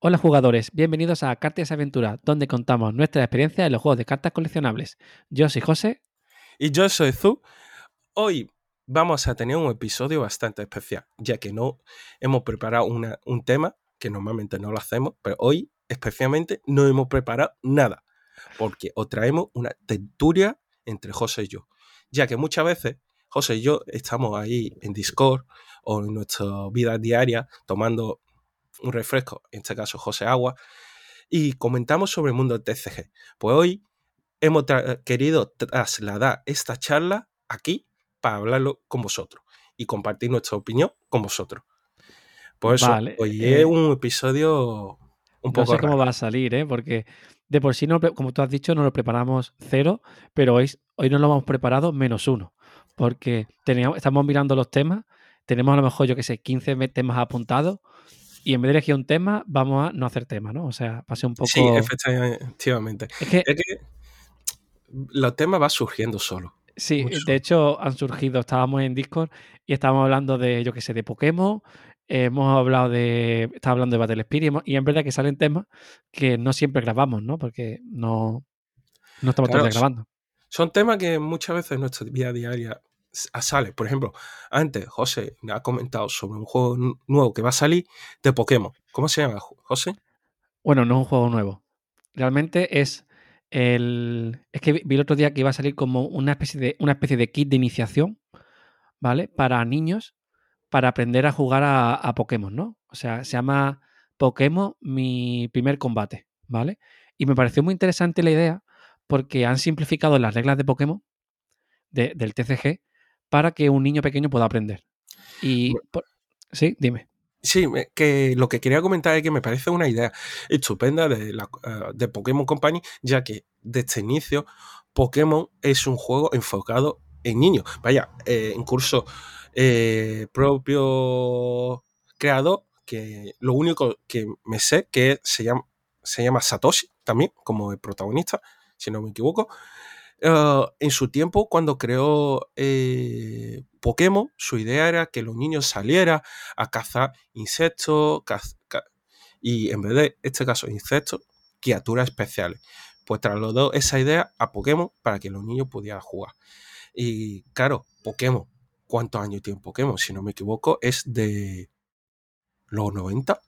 Hola jugadores, bienvenidos a Cartas Aventura, donde contamos nuestra experiencia en los juegos de cartas coleccionables. Yo soy José. Y yo soy Zu. Hoy vamos a tener un episodio bastante especial, ya que no hemos preparado un tema, que normalmente no lo hacemos, pero hoy especialmente no hemos preparado nada, porque os traemos una tertulia entre José y yo, ya que muchas veces José y yo estamos ahí en Discord o en nuestra vida diaria tomando un refresco, en este caso José Agua, y comentamos sobre el mundo del TCG. Pues hoy hemos querido trasladar esta charla aquí para hablarlo con vosotros y compartir nuestra opinión con vosotros. Por eso, hoy es eh, un episodio un poco. No sé cómo va a salir, ¿eh? porque de por sí, no, como tú has dicho, no lo preparamos cero, pero hoy, hoy nos lo hemos preparado menos uno, porque teníamos, estamos mirando los temas, tenemos a lo mejor, yo que sé, 15 temas apuntados y en vez de elegir un tema, vamos a no hacer tema, ¿no? O sea, pase un poco. Sí, efectivamente. Es que, los temas van surgiendo solo. Sí, de hecho han surgido, estábamos en Discord y estábamos hablando de, yo qué sé, de Pokémon, hemos hablado de, estaba hablando de Battle Spirit y en verdad que salen temas que no siempre grabamos, ¿no? Porque no, no estamos todos grabando. Son temas que muchas veces en nuestra vida diaria sale. Por ejemplo, antes José me ha comentado sobre un juego nuevo que va a salir de Pokémon. ¿Cómo se llama, José? Bueno, no es un juego nuevo. Realmente es el. Es que vi el otro día que iba a salir como una especie de, una especie de kit de iniciación, ¿vale? Para niños, para aprender a jugar a, a Pokémon, ¿no? O sea, se llama Pokémon Mi primer combate, ¿vale? Y me pareció muy interesante la idea porque han simplificado las reglas de Pokémon del TCG para que un niño pequeño pueda aprender. Y sí, dime. Sí, que lo que quería comentar es que me parece una idea estupenda de, la, eh, de Pokémon Company, ya que desde inicio Pokémon es un juego enfocado en niños. Vaya, eh, incluso eh, propio creador, que lo único que me sé que se llama, se llama Satoshi también, como el protagonista, si no me equivoco, Ah, en su tiempo, cuando creó eh, Pokémon, su idea era que los niños salieran a cazar insectos y en vez de, este caso, insectos, criaturas especiales. Pues trasladó esa idea a Pokémon para que los niños pudieran jugar. Y claro, Pokémon, ¿cuántos años tiene Pokémon? Si no me equivoco, es de los 90.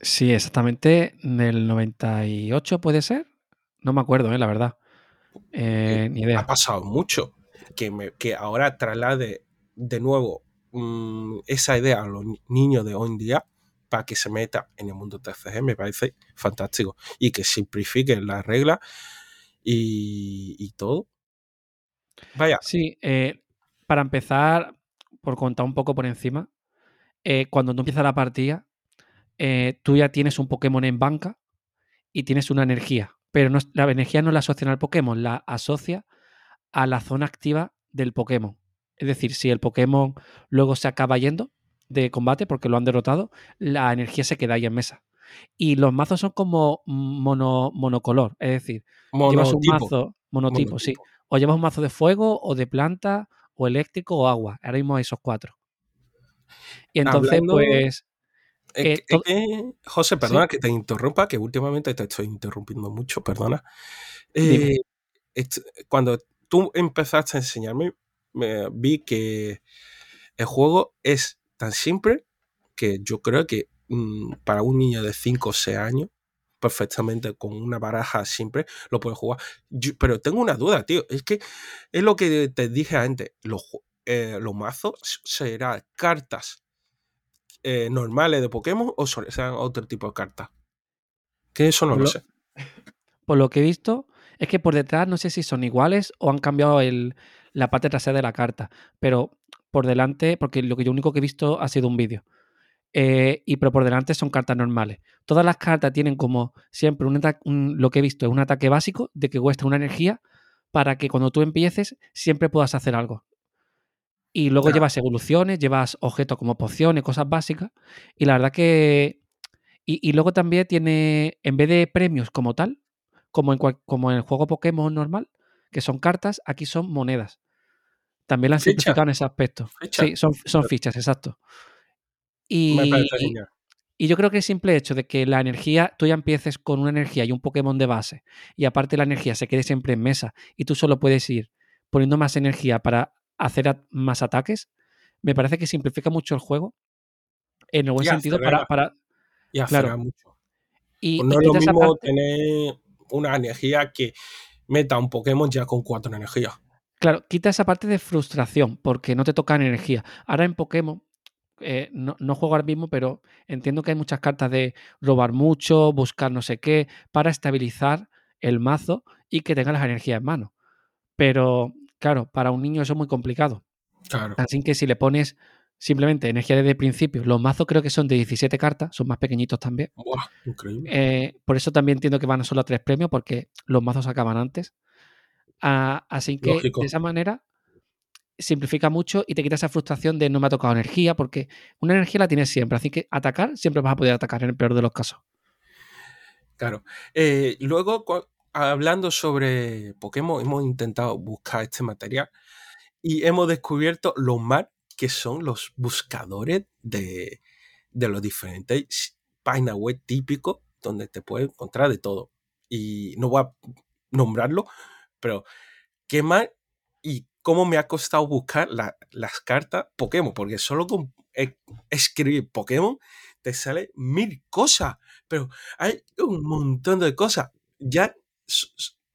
Sí, exactamente, del 98 puede ser. No me acuerdo, eh, la verdad. Eh, ni idea. Ha pasado mucho. Que, me, que ahora traslade de nuevo mm, esa idea a los niños de hoy en día para que se meta en el mundo TCG me parece fantástico. Y que simplifiquen las reglas y, todo. Vaya. Sí, eh, para empezar, por contar un poco por encima, eh, cuando tú empiezas la partida, tú ya tienes un Pokémon en banca y tienes una energía pero la energía no la asocia al Pokémon, la asocia a la zona activa del Pokémon. Es decir, si el Pokémon luego se acaba yendo de combate porque lo han derrotado, la energía se queda ahí en mesa. Y los mazos son como mono, monocolor, es decir, llevas un mazo monotipo, sí. O llevas un mazo de fuego, o de planta, o eléctrico, o agua. Ahora mismo esos cuatro. Y entonces, pues, José, perdona que te interrumpa, que últimamente te estoy interrumpiendo mucho, perdona. Eh, cuando tú empezaste a enseñarme, me, vi que el juego es tan simple que yo creo que mm, para un niño de 5 o 6 años, perfectamente con una baraja simple, lo puede jugar. pero tengo una duda, tío. Es que es lo que te dije antes. Los, eh, los mazos serán cartas eh, normales de Pokémon o sean otro tipo de cartas. Que eso no lo, sé. Por lo que he visto, es que por detrás no sé si son iguales o han cambiado la parte trasera de la carta. Pero por delante, porque lo que yo único que he visto ha sido un vídeo. Eh, y pero por delante son cartas normales. Todas las cartas tienen como siempre un, lo que he visto es un ataque básico de que cuesta una energía para que cuando tú empieces siempre puedas hacer algo. Y luego llevas evoluciones, llevas objetos como pociones, cosas básicas. Y la verdad que. Y, luego también tiene, en vez de premios como tal, como en, como en el juego Pokémon normal, que son cartas, aquí son monedas. También la han simplificado en ese aspecto. Sí, son, son fichas, exacto. Y, Y yo creo que el simple hecho de que la energía, tú ya empieces con una energía y un Pokémon de base, y aparte la energía se quede siempre en mesa, y tú solo puedes ir poniendo más energía para hacer más ataques, me parece que simplifica mucho el juego. En el buen sentido, para, para, Y claro. mucho. Y, pues no es lo mismo tener una energía que meta un Pokémon ya con cuatro energías. Claro, quita esa parte de frustración porque no te tocan energía. Ahora en Pokémon, eh, no, juego ahora mismo, pero entiendo que hay muchas cartas de robar mucho, buscar no sé qué, para estabilizar el mazo y que tenga las energías en mano. Pero, claro, para un niño eso es muy complicado. Claro. Así que si le pones simplemente energía desde el principio, los mazos creo que son de 17 cartas, son más pequeñitos también. increíble. Eh, por eso también entiendo que van solo a tres premios, porque los mazos acaban antes. Ah, así que de esa manera simplifica mucho y te quita esa frustración de no me ha tocado energía, porque una energía la tienes siempre, así que atacar siempre vas a poder atacar en el peor de los casos. Claro. Eh, luego, hablando sobre Pokémon, hemos intentado buscar este material y hemos descubierto lo mal que son los buscadores de, de los diferentes páginas web típicos donde te puedes encontrar de todo. Y no voy a nombrarlo, pero qué mal y cómo me ha costado buscar las cartas Pokémon, porque solo con escribir Pokémon te sale mil cosas, pero hay un montón de cosas. Ya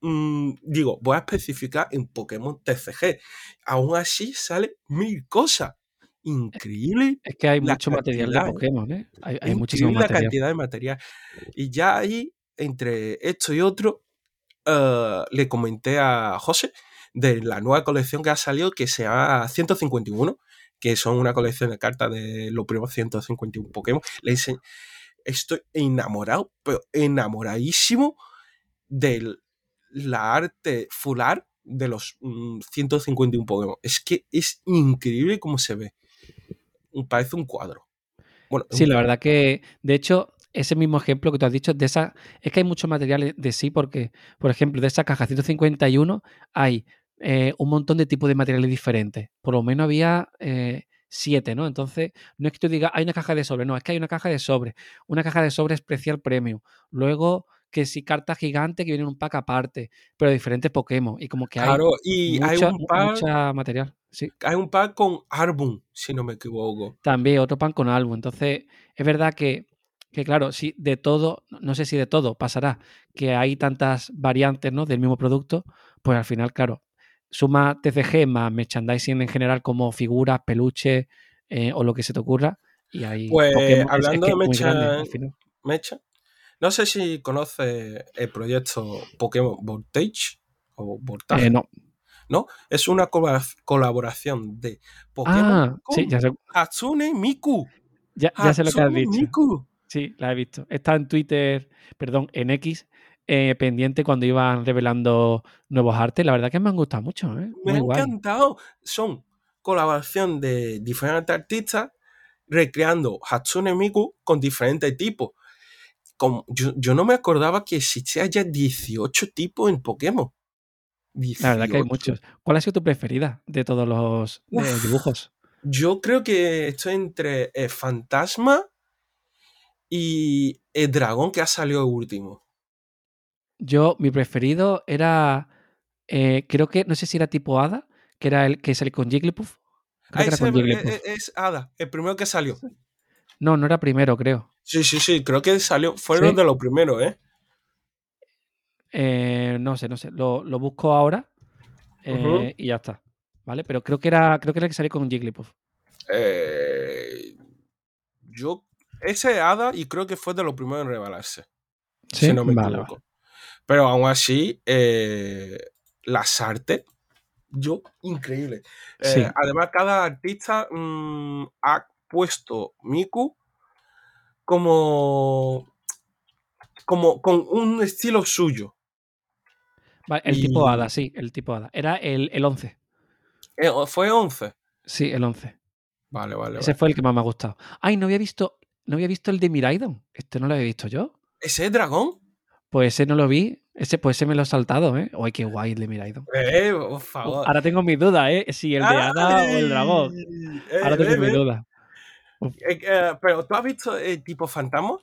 mm, digo, voy a especificar en Pokémon TCG. Aún así sale mil cosas. Increíble. Es que hay mucho material de Pokémon, ¿eh? Hay, hay muchísimo material. la cantidad de material. Y ya ahí, entre esto y otro, eh, le comenté a José de la nueva colección que ha salido que se llama 151, que son una colección de cartas de los primeros 151 Pokémon. Le dicen, estoy enamorado, pero enamoradísimo de la arte fular de los 151 mm, Pokémon. Es que es increíble cómo se ve. Parece un cuadro. Bueno, sí, la verdad que, de hecho, ese mismo ejemplo que tú has dicho, de esa, es que hay mucho material de sí, porque, por ejemplo, de esa caja 151 hay eh, un montón de tipos de materiales diferentes. Por lo menos había eh, siete, ¿no? Entonces, no es que tú digas, hay una caja de sobre, no, es que hay una caja de sobre, una caja de sobre especial premium. Luego, que si carta gigante que viene en un pack aparte, pero diferentes Pokémon. Y como que hay, y hay un pack, mucha material. Sí. Hay un pack con álbum, si no me equivoco. También otro pack con álbum. Entonces, es verdad que que claro, si de todo, no sé si de todo pasará, que hay tantas variantes ¿no? del mismo producto, pues al final, claro, suma TCG más merchandising en general como figuras, peluches eh, o lo que se te ocurra. Y ahí pues hablando de Mecha, no sé si conoces el proyecto Pokémon Voltage o Voltage. Eh, no. ¿No? Es una colaboración de Pokémon ah, con sí, ya Hatsune Miku. Ya, ya sé lo que has dicho. Miku. Sí, la he visto. Está en Twitter, perdón, en X, eh, pendiente cuando iban revelando nuevos artes. La verdad que me han gustado mucho. ¿eh? Me ha encantado. Son colaboración de diferentes artistas recreando Hatsune Miku con diferentes tipos. Como, yo, no me acordaba que existía ya 18 tipos en Pokémon. La verdad que hay muchos. ¿Cuál ha sido tu preferida de todos los eh, dibujos? Yo creo que estoy entre Fantasma y el dragón que ha salido último. Yo, mi preferido era, eh, creo que, no sé si era tipo Hada, que era el que salió con Jigglypuff. Creo que era con Jigglypuff. Es, es, Hada, el primero que salió. No, no era primero, creo. Sí, sí, sí, creo que salió, fueron de los primeros, ¿eh? ¿eh? no sé, no sé, lo, lo busco ahora eh, y ya está, ¿vale? Pero creo que era, creo que era el que salió con Jigglypuff. yo ese es Hada y creo que fue de los primeros en revelarse. Si no me equivoco. Pero aún así, eh, las artes, yo, increíble. Eh, además, cada artista mm, ha puesto Miku como, como con un estilo suyo. el tipo Hada, sí, el tipo Hada. Era el, el 11. Eh, ¿Fue 11? Sí, el 11. Vale, vale. Ese fue el que más me ha gustado. Ay, no había visto no había visto el de Miraidon. Este no lo había visto yo. ¿Ese es dragón? Pues ese no lo vi. Ese, pues ese me lo he saltado, ¿eh? Ay, qué guay el de Miraidon. Eh, por favor. Ahora tengo mis dudas, ¿eh? Si el de Ada o el dragón. Ahora tengo mis dudas. Eh, eh, pero ¿tú has visto el tipo fantasma?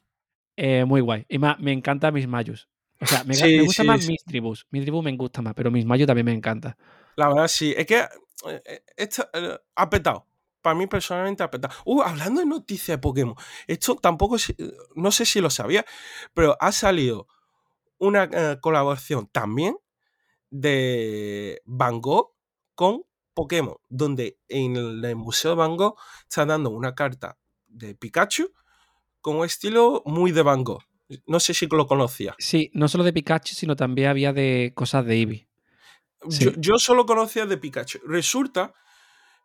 Eh, muy guay. Y más, me encanta Miss Mayus. O sea, me, ga- Sí, me gusta sí, más sí. Miss Tribus. Miss Tribus me gusta más, pero Miss Mayu también me encanta. La verdad, sí. Es que eh, eh, esto eh, ha petado. Para mí, personalmente, ha petado. Uh, hablando de noticias de Pokémon, esto tampoco, no sé si lo sabía, pero ha salido una eh, colaboración también de Van Gogh con Pokémon, donde en el, Museo de Van Gogh está dando una carta de Pikachu con un estilo muy de Van Gogh. No sé si lo conocía. Sí, no solo de Pikachu, sino también había de cosas de Eevee. Sí. Yo, yo solo conocía de Pikachu. Resulta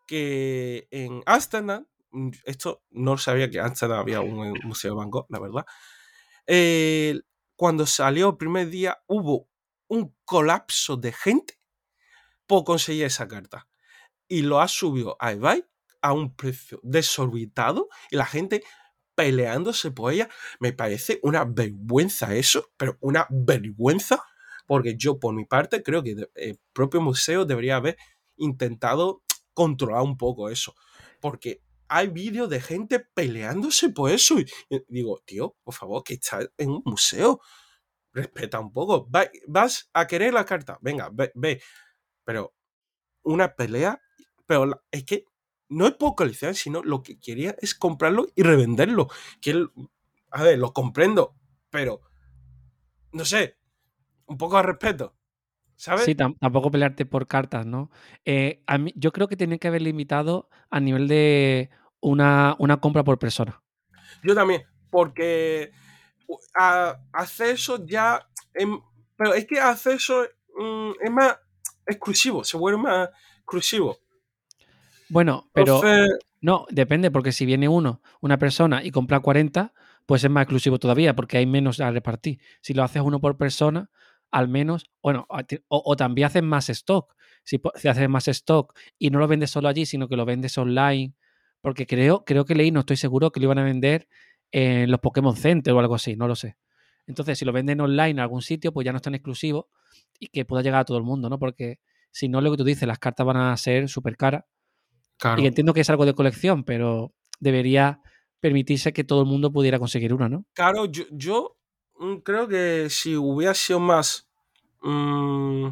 que en Amsterdam, mm, esto no sabía que en Amsterdam había un eh, museo de Van Gogh, la verdad. eh, cuando salió el primer día hubo un colapso de gente por conseguir esa carta. Y lo ha subido a eBay a un precio desorbitado y la gente peleándose por ella. Me parece una vergüenza eso, pero una vergüenza porque yo por mi parte creo que el propio museo debería haber intentado controlar un poco eso. Porque hay vídeos de gente peleándose por eso. Y digo, tío, por favor, que estás en un museo. Respeta un poco. Va- vas a querer la carta. Venga, ve, ve. Pero una pelea. Pero la- es que no es por coleccionar, sino lo que quería es comprarlo y revenderlo. Que él- a ver, lo comprendo, pero no sé, un poco de respeto. ¿Sabes? Sí, tam- tampoco pelearte por cartas, ¿no? Eh, a mí, yo creo que tienen que haber limitado a nivel de una, una compra por persona. Yo también, porque a- hacer eso ya. em- pero es que hacer eso mm, es más exclusivo, se vuelve más exclusivo. Bueno, pero Entonces, no, depende, porque si viene uno, una persona y compra 40, pues es más exclusivo todavía, porque hay menos a repartir. Si lo haces uno por persona, al menos, bueno, o, o también haces más stock. Si haces más stock y no lo vendes solo allí, sino que lo vendes online, porque creo, creo que leí, no estoy seguro, que lo iban a vender en los Pokémon Center o algo así, no lo sé. Entonces, si lo venden online en algún sitio, pues ya no es tan exclusivo y que pueda llegar a todo el mundo, ¿no? Porque si no, lo que tú dices, las cartas van a ser súper caras. Claro. Y entiendo que es algo de colección, pero debería permitirse que todo el mundo pudiera conseguir una, ¿no? Claro, yo, yo, mm, creo que si hubiera sido más. mm,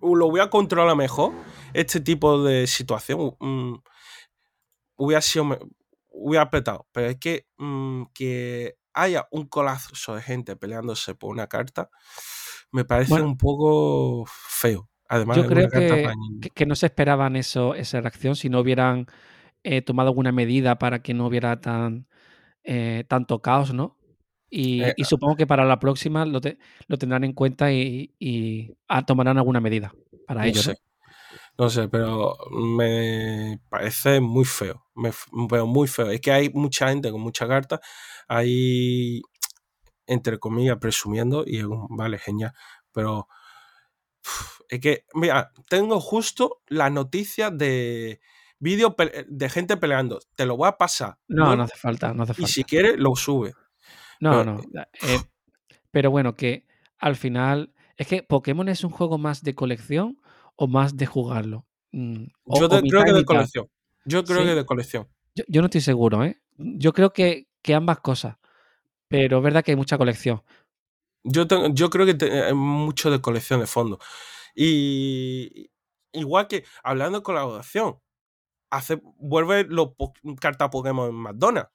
lo hubiera controlado mejor, este tipo de situación. mm, hubiera sido. hubiera petado. Pero es que. mm, que haya un colapso de gente peleándose por una carta. Me parece Bueno. un poco feo. Además, Yo creo que, que- que no se esperaban eso, esa reacción si no hubieran eh, tomado alguna medida para que no hubiera tan eh, tanto caos, ¿no? Y, Eh, y supongo que para la próxima lo, te- lo tendrán en cuenta y, y ah, tomarán alguna medida para No ello, sé. ¿no? Sé, pero me parece muy feo. Me, pero muy feo. Es que hay mucha gente con mucha carta ahí, entre comillas, presumiendo y vale, genial. Pero es que, mira, tengo justo la noticia de vídeo pe- de gente peleando. Te lo voy a pasar. No, no hace falta, no hace y si quieres, lo sube. No, Pero, no. eh, pero bueno, que al final. Es que Pokémon es un juego más de colección o más de jugarlo. Mm, o, yo de- creo que de colección. Yo creo que de colección. Yo, yo no estoy seguro, ¿eh? Yo creo que, que ambas cosas. Pero es verdad que hay mucha colección. Yo, tengo- yo creo que te- hay mucho de colección de fondo. Y igual que hablando de colaboración, hace, vuelve los po- cartas Pokémon en McDonald's.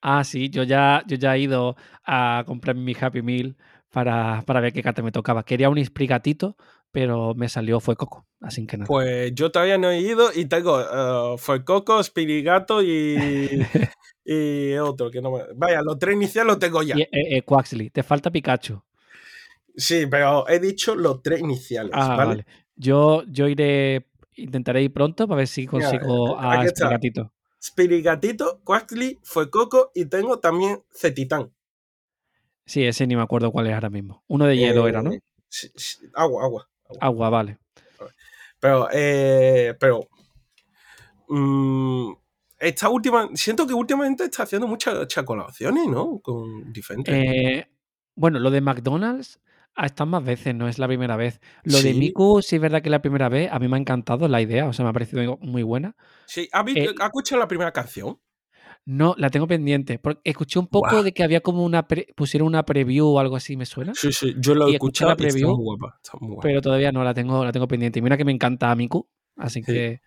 Ah, sí, yo ya, yo ya he ido a comprar mi Happy Meal para, para ver qué carta me tocaba. Quería un Sprigatito, pero me salió fue Coco, así que nada. Pues yo todavía no he ido y tengo uh, Fuecoco, Spirigato y, y otro que no me. Vaya, los tres iniciales los tengo ya. y eh, eh, Quaxley, te falta Pikachu. Sí, pero he dicho los tres iniciales, Ah, ¿vale? vale. Yo, yo iré, intentaré ir pronto para ver si consigo aquí a está. Sprigatito. Spirigatito, Quaxly, Fuecoco y tengo también Cetitán. Sí, ese ni me acuerdo cuál es ahora mismo. Uno de hielo era, ¿no? Sí, sí, agua, agua. Agua. Agua, vale. Pero, eh, pero. mm, esta última. Siento que últimamente está haciendo muchas, colaboraciones, ¿no? Con diferentes. Eh, bueno, lo de McDonald's ha estado más veces, no es la primera vez. Lo de. Miku, sí es verdad que la primera vez, a mí me ha encantado la idea, o sea, me ha parecido muy buena. Sí, ¿has Eh, escuchado la primera canción? No, la tengo pendiente. Porque escuché un poco de que había como una. pre- pusieron una preview o algo así, ¿me suena? Sí, sí, yo lo he escuchado la y está preview, muy guapa. Está muy guapa. Pero todavía no, la tengo, la tengo pendiente. Y mira que me encanta Miku. Así Sí. que.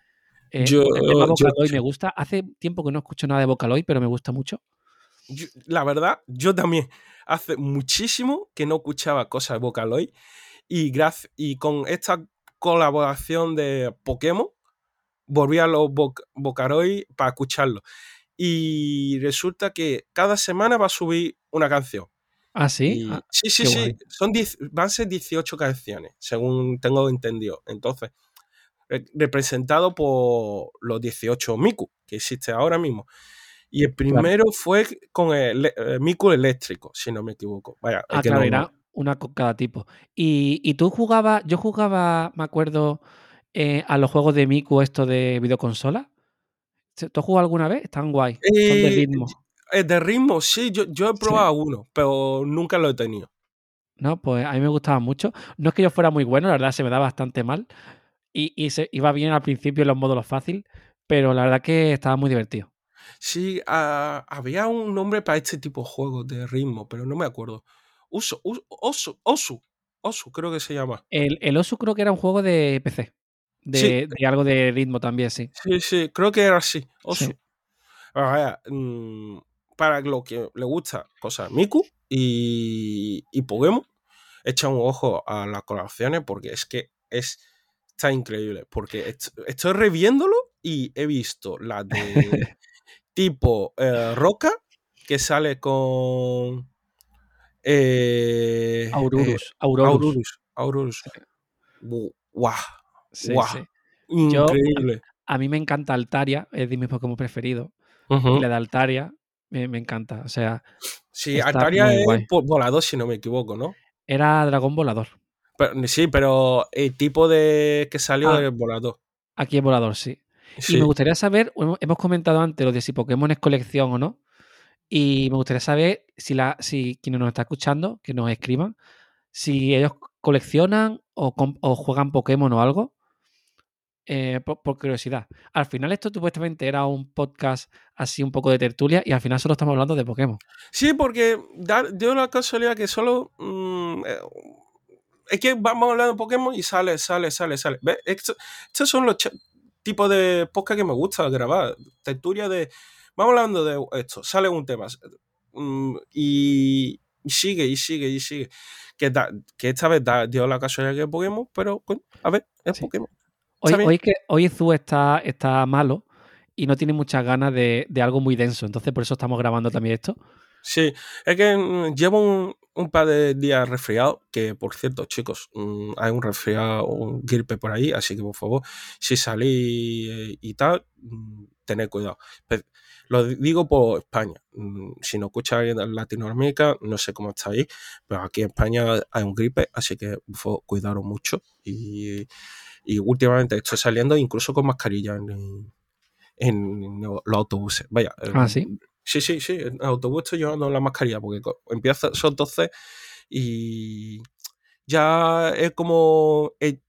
eh, Yo- el tema yo- Vocaloid me gusta. Hace tiempo que no escucho nada de Vocaloid, pero me gusta mucho. Yo- la verdad, yo también hace muchísimo que no escuchaba cosas de Vocaloid y, y con esta colaboración de Pokémon volví a los Voc- Vocaloid para escucharlo. Y resulta que cada semana va a subir una canción. Ah, sí. Y- Ah, sí, sí, sí. guay. Son 10 van a ser 18 canciones, según tengo entendido. Entonces, re- representado por los 18 Miku que existe ahora mismo. Y el primero fue con el eh, Miku eléctrico, si no me equivoco. Vaya, Ah, claro, no- era una con cada tipo. Y, y tú jugabas, yo jugaba, me acuerdo, eh, a los juegos de Miku, esto de videoconsola. ¿Tú has jugado alguna vez? Están guay. Son de Eh, ritmo. eh, de ritmo, sí, yo, yo he Sí. probado uno, pero nunca lo he tenido. No, pues a mí me gustaba mucho. No es que yo fuera muy bueno, la verdad se me da bastante mal. Y, y se iba bien al principio en los módulos fácil, pero la verdad que estaba muy divertido. Sí, había un nombre para este tipo de juegos de ritmo, pero no me acuerdo. Uso, Us- Osu, Osu, Osu, creo que se llama. El, el Osu creo que era un juego de PC. De, Sí. de algo de ritmo también, sí. Sí, sí, creo que era así. Sí. Vaya, mm, para lo que le gusta, cosas Miku y, y Pokémon, echa un ojo a las colaboraciones porque es que es, está increíble. Porque est- estoy reviéndolo y he visto las de tipo eh, Roca, que sale con eh, eh, Aurorus. Aurorus. Aurorus. Aurorus. Sí, guau, sí. Yo- increíble. A mí me encanta Altaria, es de mis Pokémon preferidos. Ujú. Y la de Altaria me, me encanta. O sea, Sí, Altaria es guay. volador, si no me equivoco, ¿no? era dragón volador. Pero- sí, pero el tipo de que salió Ah. es volador. Aquí es volador, sí. Sí. Y me gustaría saber, hemos comentado antes lo de si Pokémon es colección o no. Y me gustaría saber si, la, si quienes nos está escuchando, que nos escriban, si ellos coleccionan o juegan Pokémon o algo. Eh, por, por curiosidad. Al final esto supuestamente era un podcast así un poco de tertulia y al final solo estamos hablando de Pokémon. Sí, porque da, dio la casualidad que solo. mm, eh, es que vamos hablando de Pokémon y sale, sale, sale, sale. ¿Ves? Esto- estos son los tipos de podcast que me gusta grabar. Tertulia de. Vamos hablando de esto, sale un tema. mm, y, y sigue, y sigue, y sigue. Que, da- que esta vez da- dio la casualidad que es Pokémon, pero a ver, es Sí. Pokémon. Hoy, hoy, que, hoy Zu está, está malo y no tiene muchas ganas de, de algo muy denso. Entonces por eso estamos grabando también esto. Sí, es que mm, llevo un, un par de días resfriado, que por cierto, chicos, mm, hay un resfriado, un gripe por ahí, así que por favor, si salís eh, y tal, mm, tened cuidado. Pe- Lo di- digo por España. Si no escucha alguien de Latinoamérica, no sé cómo está ahí, pero aquí en España hay un gripe, así que cuidaros mucho. Y, y últimamente estoy saliendo incluso con mascarilla en, en los autobuses. Vaya. Ah, eh, ¿sí? Sí, sí, sí. En autobús estoy llevando la mascarilla porque empieza, son 12 y ya es como el,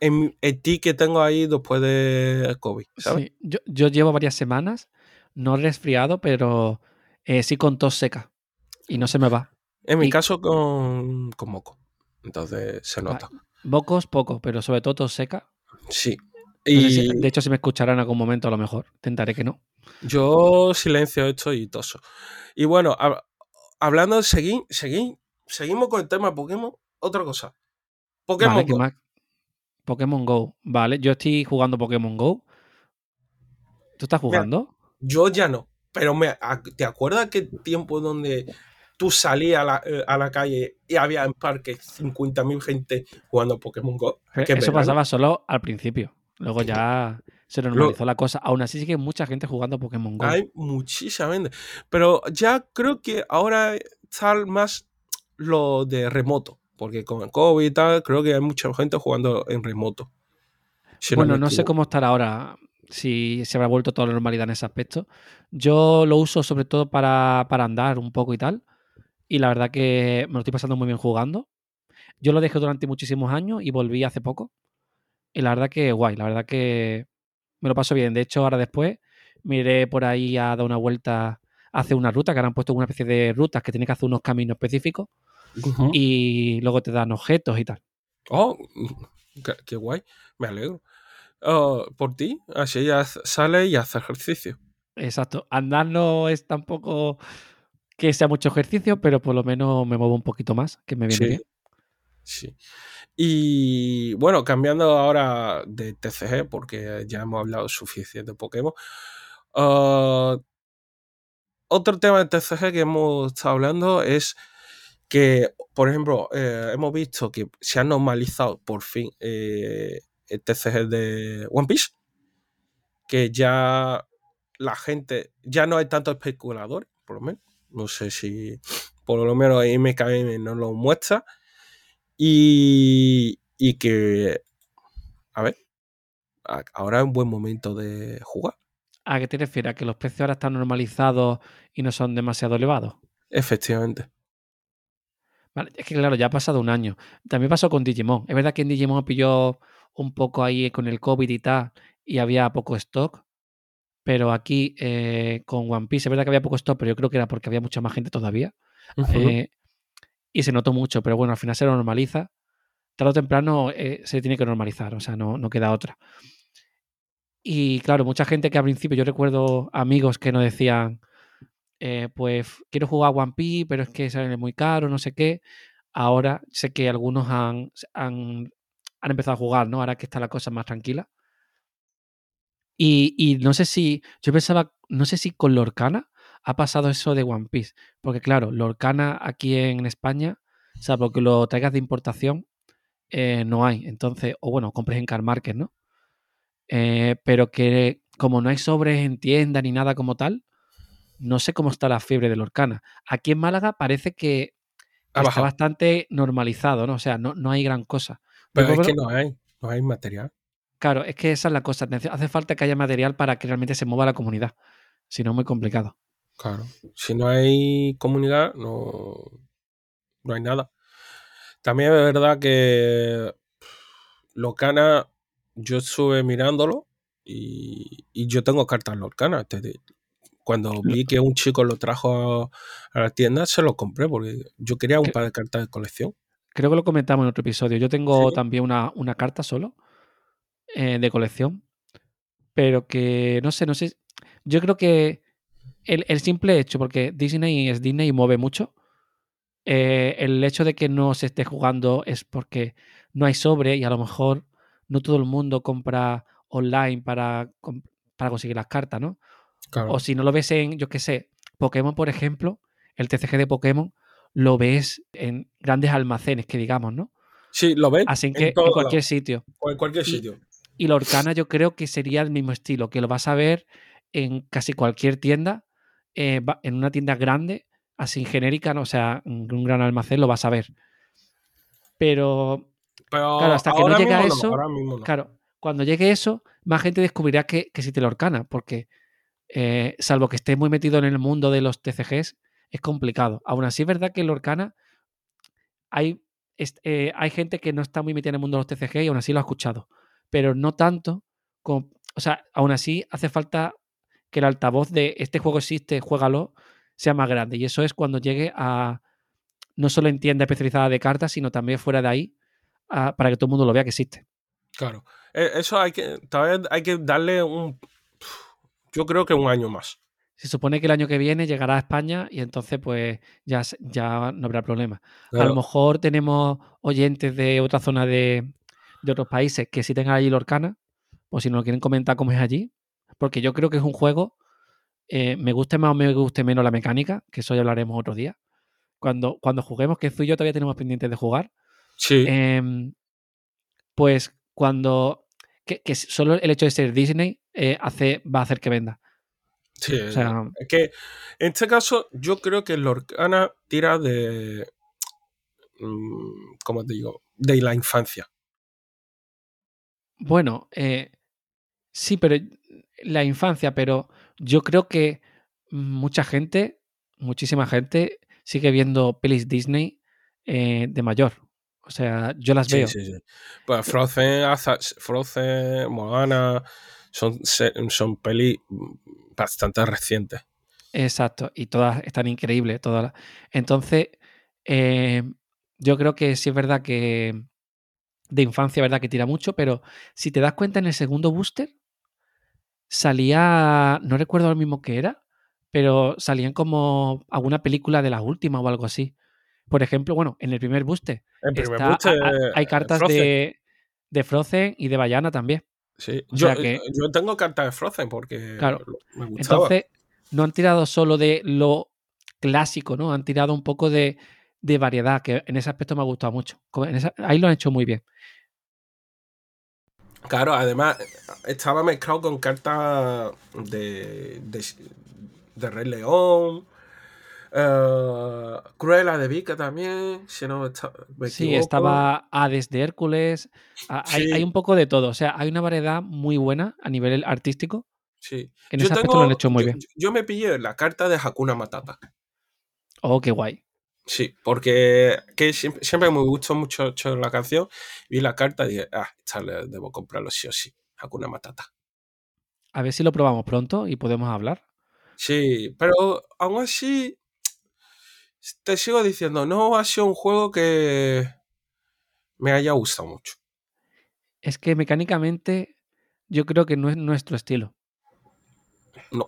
el, el tic que tengo ahí después de COVID, ¿sabes? Sí, Yo, yo llevo varias semanas, no resfriado, pero eh, sí con tos seca. Y no se me va. En mi y- caso con, con moco. Entonces se nota. Bocos, poco, pero sobre todo tos seca. Sí. No sé si- Y de hecho, si me escuchará en algún momento, a lo mejor. Intentaré que no. yo silencio esto y toso. Y bueno, hab- hablando, seguí, seguí, seguimos con el tema Pokémon. Otra cosa. Pokémon Vale, ¿qué Go. más? Pokémon Go. Vale, yo estoy jugando Pokémon Go. ¿Tú estás Mira, jugando? Yo ya no. Pero me, ¿te acuerdas qué tiempo donde tú salías a la, eh, a la calle y había en parque 50.000 gente jugando Pokémon Go? Qué eso pasaba solo al principio. Luego ya se normalizó la cosa. Aún así sigue mucha gente jugando Pokémon Go. Hay muchísima gente. Pero ya creo que ahora está más lo de remoto. Porque con el COVID y tal, creo que hay mucha gente jugando en remoto. Si bueno, no sé cómo estará ahora, si se habrá vuelto toda la normalidad en ese aspecto. Yo lo uso sobre todo para, para andar un poco y tal. Y la verdad que me lo estoy pasando muy bien jugando. Yo lo dejé durante muchísimos años y volví hace poco. Y la verdad que guay, la verdad que me lo paso bien. De hecho, ahora después miré por ahí a dar una vuelta, hace una ruta, que ahora han puesto una especie de rutas que tiene que hacer unos caminos específicos y luego te dan objetos y tal. Oh, qué, qué guay, me alegro. Ah, por ti, así ya s- sales y haces ejercicio. Exacto. Andar no es tampoco que sea mucho ejercicio, pero por lo menos me muevo un poquito más, que me viene Sí, bien. sí. Y bueno, cambiando ahora de TCG, porque ya hemos hablado suficiente de Pokémon. ah, otro tema de TCG que hemos estado hablando es que, por ejemplo, eh, hemos visto que se ha normalizado por fin eh, el TCG de One Piece, que ya la gente, ya no hay tantos especuladores, por lo menos. No sé si, por lo menos MKM nos lo muestra. Y, y que, a ver, ahora es un buen momento de jugar. ¿A qué te refieres? ¿A que los precios ahora están normalizados y no son demasiado elevados? Efectivamente. Vale, es que claro, ya ha pasado un año. También pasó con Digimon. Es verdad que en Digimon pilló un poco ahí con el COVID y tal, y había poco stock. Pero aquí eh, con One Piece, es verdad que había poco stock, pero yo creo que era porque había mucha más gente todavía. Eh, y se notó mucho, pero bueno, al final se lo normaliza. Tarde o temprano eh, se tiene que normalizar, o sea, no, no queda otra. Y claro, mucha gente que al principio, yo recuerdo amigos que nos decían, eh, pues quiero jugar a One Piece, pero es que sale muy caro, no sé qué. Ahora sé que algunos han, han, han empezado a jugar, ¿no? Ahora que está la cosa más tranquila. Y, y no sé si, yo pensaba, no sé si con Lorcana ha pasado eso de One Piece. Porque claro, Lorcana aquí en España, salvo que lo traigas de importación, eh, no hay. Entonces, o bueno, compres en Car Market, ¿no? Eh, pero que como no hay sobres en tienda ni nada como tal, no sé cómo está la fiebre de Lorcana. Aquí en Málaga parece que, Ha está bastante normalizado, ¿no? O sea, no, no hay gran cosa. Pero es que no hay, no hay material. Claro, es que esa es la cosa. Hace falta que haya material para que realmente se mueva la comunidad. Si no, es muy complicado. Claro. Si no hay comunidad, no, no hay nada. También es verdad que Lorcana, yo estuve mirándolo y, y yo tengo cartas te- Cuando vi que un chico lo trajo a, la tienda, se lo compré porque yo quería un par de cartas de colección. Creo que lo comentamos en otro episodio. Yo tengo Sí. también una, una carta solo eh, de colección. Pero que no sé, no sé. Yo creo que el, el simple hecho, porque Disney es Disney y mueve mucho. eh, el hecho de que no se esté jugando es porque no hay sobre y a lo mejor no todo el mundo compra online para, para conseguir las cartas, ¿no? Claro. O si no lo ves en, yo qué sé, Pokémon, por ejemplo, el TCG de Pokémon lo ves en grandes almacenes, que digamos, ¿no? Sí, lo ves Así que en cualquier sitio. o en cualquier sitio. Y la Orcana yo creo que sería el mismo estilo, que lo vas a ver en casi cualquier tienda, eh, en una tienda grande, así genérica, ¿no? o sea, en un gran almacén lo vas a ver. Pero Pero claro, hasta que no llega eso, no, no. claro, cuando llegue eso, más gente descubrirá que, que existe la Orcana, porque eh, salvo que esté muy metido en el mundo de los TCGs, es complicado. Aún así es verdad que en la Orcana hay, eh, hay gente que no está muy metida en el mundo de los TCG y aún así lo ha escuchado, pero no tanto. Como, o sea, aún así hace falta que el altavoz de este juego existe, juégalo, sea más grande. Y eso es cuando llegue a no solo en tienda especializada de cartas, sino también fuera de ahí, a- para que todo el mundo lo vea que existe. Claro. Eh, Eso hay que, tal vez hay que darle un. Yo creo que un año más. Se supone que el año que viene llegará a España y entonces pues ya, ya no habrá problema. A lo mejor tenemos oyentes de otra zona de, de otros países que sí tengan allí Lorcana, o si nos lo quieren comentar cómo es allí, porque yo creo que es un juego, eh, me guste más o me guste menos la mecánica, que eso ya hablaremos otro día. Cuando, cuando juguemos, que Zu y yo todavía tenemos pendientes de jugar, Sí. em, pues cuando... Que, que solo el hecho de ser Disney eh, hace, va a hacer que venda. Sí, O sea, es que en este caso yo creo que Lorcana tira de, mm, ¿cómo te digo? De la infancia. Bueno, eh, sí, pero la infancia, pero yo creo que mucha gente, muchísima gente, sigue viendo pelis Disney eh, de mayor. O sea, yo las Sí, veo. sí, sí. Pues Frozen, Aza- Frozen, Moana, son, son pelis bastante recientes. Exacto, y todas están increíbles. Todas. Entonces, eh, yo creo que sí es verdad que de infancia, verdad que tira mucho, pero si te das cuenta en el segundo booster, salía, no recuerdo lo mismo que era, pero salían como alguna película de las últimas o algo así. Por ejemplo, bueno, en el primer booster, En primer está- booster, ha- ha- hay eh, cartas Frozen. de, de Frozen y de Bayana también. Sí. o Yo, sea que- yo tengo cartas de Frozen porque Claro. me gustaba. Entonces, no han tirado solo de lo clásico, ¿no? Han tirado un poco de, de variedad, que en ese aspecto me ha gustado mucho. En esa- ahí lo han hecho muy bien. Claro, además estaba mezclado con cartas de, de, de Rey León, eh, Cruella de Vika también, si no está- me Sí, estaba Hades de Hércules. Hay, Sí. hay un poco de todo. O sea, hay una variedad muy buena a nivel artístico. Sí. En Yo ese aspecto lo han hecho muy yo- bien. Yo me pillé la carta de Hakuna Matata. Oh, qué guay. Sí, porque que siempre, siempre me gustó mucho, mucho la canción. Vi la carta y dije, ah, esta le debo comprarlo sí o sí. Hakuna Matata. A ver si lo probamos pronto y podemos hablar. Sí, pero aún así te sigo diciendo, no ha sido un juego que me haya gustado mucho. Es que mecánicamente yo creo que no es nuestro estilo. No,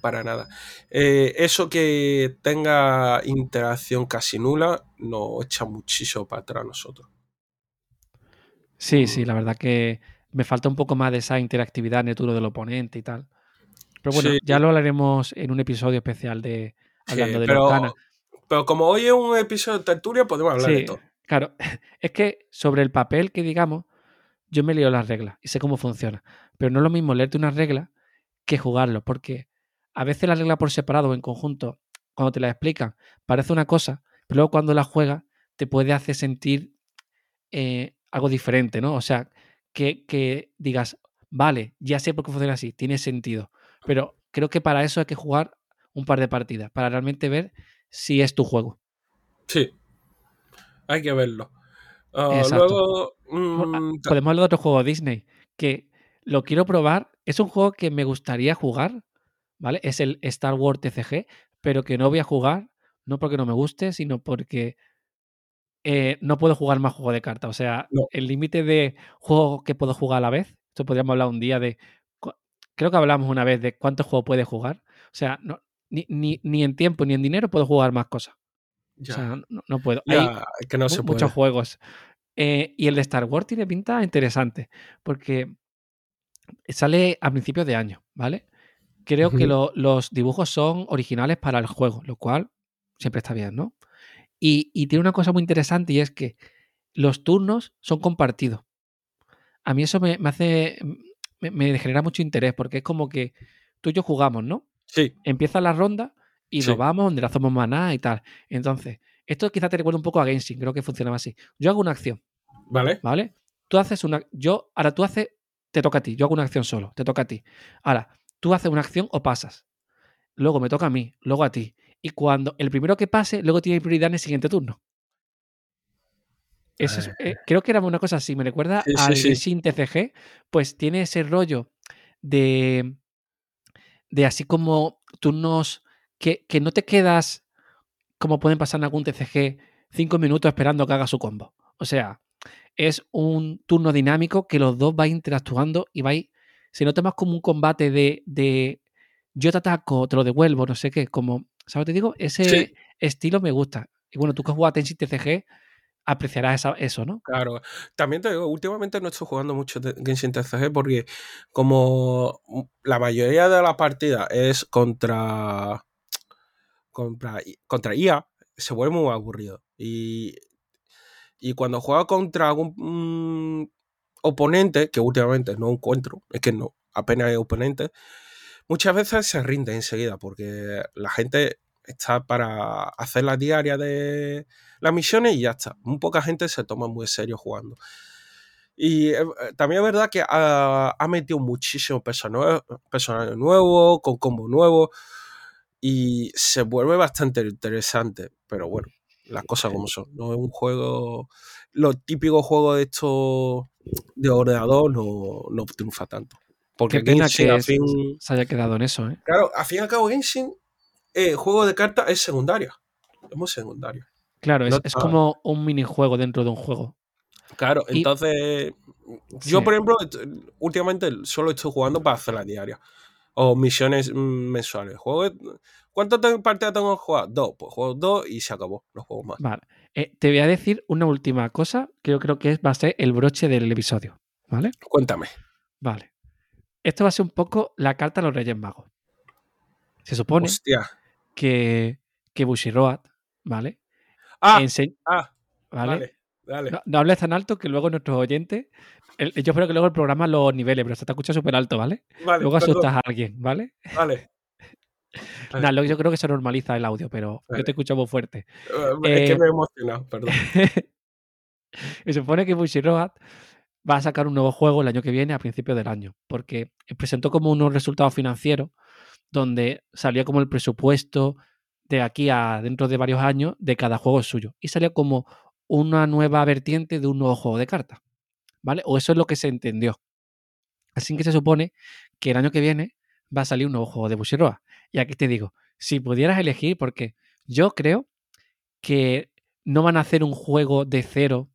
para nada. Eh, eso que tenga interacción casi nula nos echa muchísimo para atrás a nosotros. Sí, sí, la verdad que me falta un poco más de esa interactividad en el turno del oponente y tal. Pero bueno, Sí. ya lo hablaremos en un episodio especial de Sí, hablando de pero, Lorcana. pero como hoy es un episodio de tertulia, podemos hablar de todo. claro. Es que sobre el papel que digamos, yo me leo las reglas y sé cómo funciona. Pero no es lo mismo leerte unas reglas que jugarlo, porque a veces la regla por separado o en conjunto, cuando te la explican, parece una cosa, pero luego cuando la juegas te puede hacer sentir eh, algo diferente, ¿no? O sea, que, que digas, vale, ya sé por qué funciona así, tiene sentido. Pero creo que para eso hay que jugar un par de partidas, para realmente ver si es tu juego. Sí, hay que verlo. Ah, luego, ah, mm, Podemos hablar de otro juego Disney que lo quiero probar. Es un juego que me gustaría jugar, ¿vale? Es el Star Wars TCG, pero que no voy a jugar, no porque no me guste, sino porque eh, no puedo jugar más juego de cartas. O sea, No. el límite de juegos que puedo jugar a la vez, esto podríamos hablar un día de. Creo que hablamos una vez de cuántos juegos puedes jugar. O sea, no, ni, ni, ni en tiempo ni en dinero puedo jugar más cosas. ya, O sea, no, no puedo. Hay, ya, que no puede. muchos juegos. Eh, y el de Star Wars tiene pinta interesante, porque sale a principios de año, ¿vale? Creo que lo- los dibujos son originales para el juego, lo cual siempre está bien, ¿no? Y, y tiene una cosa muy interesante y es que los turnos son compartidos. A mí eso me, me hace, me, me genera mucho interés, porque es como que tú y yo jugamos, ¿no? Sí, empieza la ronda y Sí. nos vamos donde le hacemos maná y tal. Entonces, esto quizá te recuerda un poco a Genshin, creo que funcionaba así. Yo hago una acción, ¿vale? ¿vale? Tú haces una. Yo, ahora tú haces. Te toca a ti. Yo hago una acción solo. Te toca a ti. Ahora, tú haces una acción o pasas. Luego me toca a mí. Luego a ti. Y cuando el primero que pase, luego tiene prioridad en el siguiente turno. Eso es- Ah. eh, creo que era una cosa así. Me recuerda Sí, sí, al sí. Genshin TCG. Pues tiene ese rollo de. De así como turnos. Que, que no te quedas. Como pueden pasar en algún TCG. Cinco minutos esperando que haga su combo. O sea, es un turno dinámico que los dos vais interactuando y vais. Se nota más como un combate de, de yo te ataco, te lo devuelvo, no sé qué. Como, ¿sabes? Te digo, ese Sí. estilo me gusta. Y bueno, tú que has jugado a Tenshin TCG, apreciarás esa- eso, ¿no? Claro. También te digo, últimamente no estoy jugando mucho Genshin TCG porque como la mayoría de la partida es contra contra, contra IA, se vuelve muy aburrido. Y, y cuando juega contra algún mm, oponente, que últimamente no encuentro, es que no, apenas hay oponentes, muchas veces se rinde enseguida porque la gente está para hacer la diaria de las misiones y ya está. Muy poca gente se toma muy serio jugando. Y eh, también es verdad que ha, ha metido muchísimos personajes personajes nuevos, con combos nuevos, y se vuelve bastante interesante. Pero bueno, las cosas como son. No es un juego. Los típicos juegos de estos de ordenador no, no triunfa tanto. Porque Qué pena Genshin, que se, fin. se haya quedado en eso, ¿eh? Claro, al fin y al cabo, Genshin, eh, juego de cartas es secundario. Es muy secundario. Claro, es, No es como un minijuego dentro de un juego. Claro, Y- entonces. Yo, Sí. por ejemplo, últimamente solo estoy jugando para hacer la diaria. O misiones mensuales. Juego. ¿Cuántas partidas tengo que jugar? Dos. Pues juego dos y se acabó. No juego más. Vale. Eh, te voy a decir una última cosa que yo creo que va a ser el broche del episodio. ¿Vale? Cuéntame. Vale. Esto va a ser un poco la carta a los Reyes Magos. Se supone Hostia. que, que Bushiroad, ¿vale? Ah, ah, ¿vale? vale. Dale. No, no hables tan alto que luego nuestros oyentes. el- yo espero que luego el programa los niveles, pero se te escucha súper alto, ¿vale? Vale, luego perdón, asustas a alguien, ¿vale? Vale. Lo- yo creo que se normaliza el audio, pero Vale. yo te escucho muy fuerte. Eh, es que Eh, me he emocionado, perdón. y se supone que Bushiroad va a sacar un nuevo juego el año que viene, a principios del año, porque presentó como unos resultados financieros donde salía como el presupuesto de aquí a dentro de varios años de cada juego suyo. Y salía como una nueva vertiente de un nuevo juego de cartas. ¿Vale? O eso es lo que se entendió. Así que se supone que el año que viene va a salir un nuevo juego de Bushiroad. Y aquí te digo, si pudieras elegir, porque yo creo que no van a hacer un juego de cero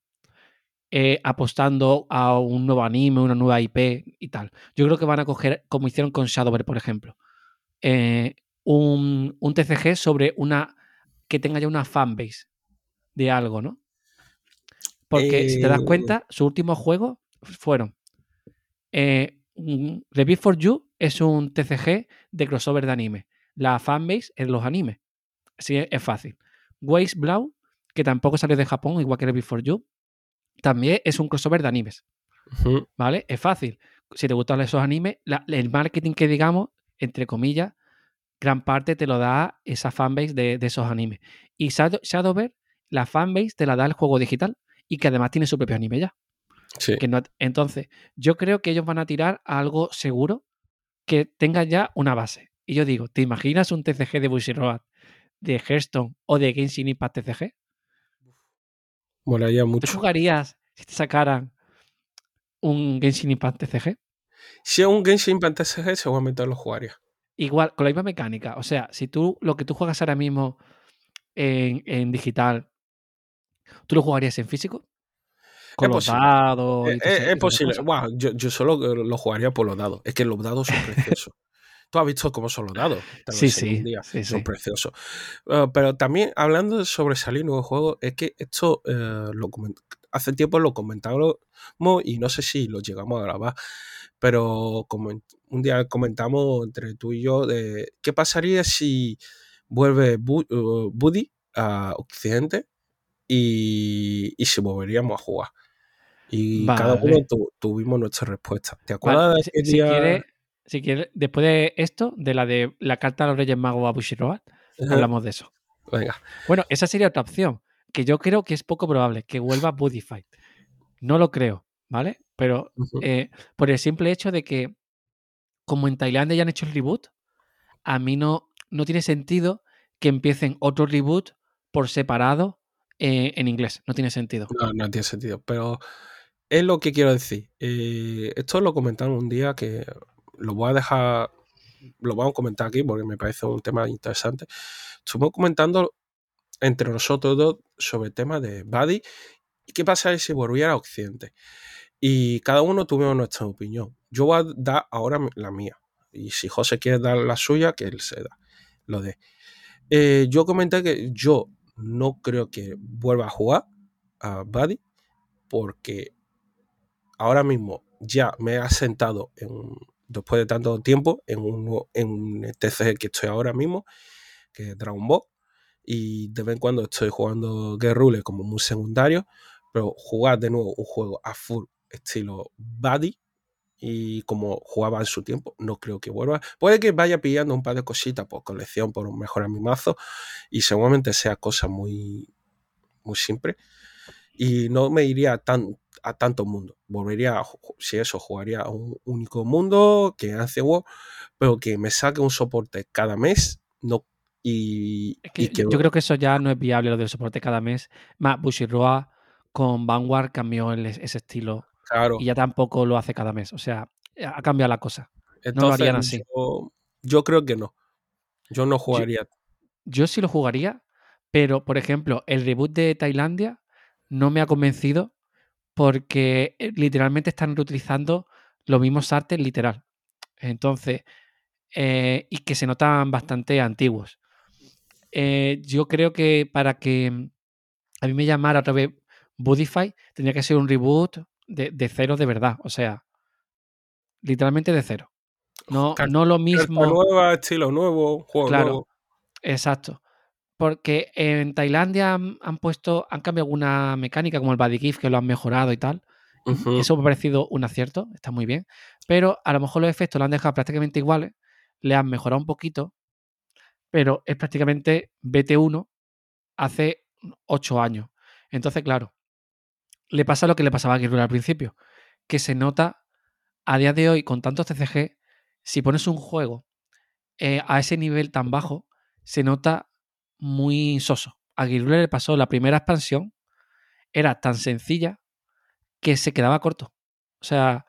eh, apostando a un nuevo anime, una nueva IP y tal. Yo creo que van a coger, como hicieron con Shadowver, por ejemplo, eh, un, un TCG sobre una que tenga ya una fanbase de algo, ¿no? Porque si te das Eh, cuenta, sus últimos juegos fueron The Beat for You es un TCG de crossover de anime. La fanbase es los animes. Así es, es fácil. Waze Blau, que tampoco salió de Japón, igual que Beat for You, también es un crossover de animes. ¿Vale? Es fácil. Si te gustan esos animes, la- el marketing que digamos, entre comillas, gran parte te lo da esa fanbase de, de esos animes. Y Shadow- Shadowver, la fanbase te la da el juego digital y que además tiene su propio anime ya. Sí. Que no- entonces, yo creo que ellos van a tirar a algo seguro que tenga ya una base. Y yo digo, ¿te imaginas un TCG de Bushiroad, de Hearthstone o de Genshin Impact TCG? Molaría ¿Tú mucho. jugarías si te sacaran un Genshin Impact TCG? Si es un Genshin Impact TCG, seguramente lo jugaría. Igual, con la misma mecánica. O sea, si tú lo que tú juegas ahora mismo en, en digital, ¿tú lo jugarías en físico? Con los dados. Eh, eh, es posible. Guau, yo, yo solo eh, lo jugaría por los dados. Es que los dados son preciosos. Tú has visto cómo son los dados. Sí, sí, un día. sí, Son sí. preciosos. Pero también, hablando de sobresalir nuevos juegos, es que esto lo hace tiempo lo comentábamos y no sé si lo llegamos a grabar. Pero comen- un día comentamos entre tú y yo de qué pasaría si vuelve Bu- Buddy a Occidente y, y si volveríamos a jugar. Y cada uno tu- tuvimos nuestra respuesta. ¿Te acuerdas Vale, de si, día? quieres, si quieres, después de esto, de la de la carta a los Reyes Magos a Bushiroad, Ajá, hablamos de eso. Venga. Bueno, esa sería otra opción, que yo creo que es poco probable, que vuelva Fight. No lo creo, ¿vale? Pero eh, por el simple hecho de que, como en Tailandia ya han hecho el reboot, a mí no, no tiene sentido que empiecen otro reboot por separado eh, en inglés. No tiene sentido. No, no tiene sentido. Pero es lo que quiero decir. Eh, esto lo comentaron un día que lo voy a dejar, lo vamos a comentar aquí porque me parece un tema interesante. Estuvimos comentando entre nosotros dos sobre el tema de Buddy y qué pasaría si volviera a Occidente. Y cada uno tuvimos nuestra opinión. Yo voy a dar ahora la mía. Y si José quiere dar la suya, que él se da. Lo de. Eh, yo comenté que yo no creo que vuelva a jugar a Buddy porque ahora mismo ya me he asentado en, después de tanto tiempo en un, en un TCG que estoy ahora mismo, que es Dragon Ball, y de vez en cuando estoy jugando Game Rule como muy secundario, pero jugar de nuevo un juego a full estilo Buddy y como jugaba en su tiempo, no creo que vuelva. Puede que vaya pillando un par de cositas por colección, por mejorar mi mazo, y seguramente sea cosa muy, muy simple. Y no me iría tan, a tanto mundo. Volvería, a, si eso, jugaría a un único mundo que hace WoW, pero que me saque un soporte cada mes no, y, Es que y que yo creo que eso ya no es viable lo del soporte cada mes. Más Bushiroad con Vanguard cambió el- ese estilo claro, y ya tampoco lo hace cada mes. O sea, ha cambiado la cosa. Entonces, no lo harían así. Yo, yo, creo que no. Yo no jugaría. Yo, yo, sí lo jugaría, pero por ejemplo, el reboot de Tailandia no me ha convencido porque eh, literalmente están reutilizando los mismos artes literal. Entonces, eh, y que se notan bastante antiguos. Eh, yo creo que para que a mí me llamara otra vez Budify, tendría que ser un reboot de, de cero de verdad. O sea, literalmente de cero. No, no lo mismo. nueva, estilo nuevo, juego claro, nuevo. Exacto. Porque en Tailandia han, han, puesto, han cambiado alguna mecánica como el body gift que lo han mejorado y tal. Uh -huh. Eso me ha parecido un acierto, está muy bien. Pero a lo mejor los efectos lo han dejado prácticamente iguales, le han mejorado un poquito, pero es prácticamente BT1 hace 8 años. Entonces, claro, le pasa lo que le pasaba a Guerrero al principio, que se nota a día de hoy con tantos TCG, si pones un juego eh, a ese nivel tan bajo, se nota muy soso. A Guerrero le pasó la primera expansión, era tan sencilla que se quedaba corto. O sea,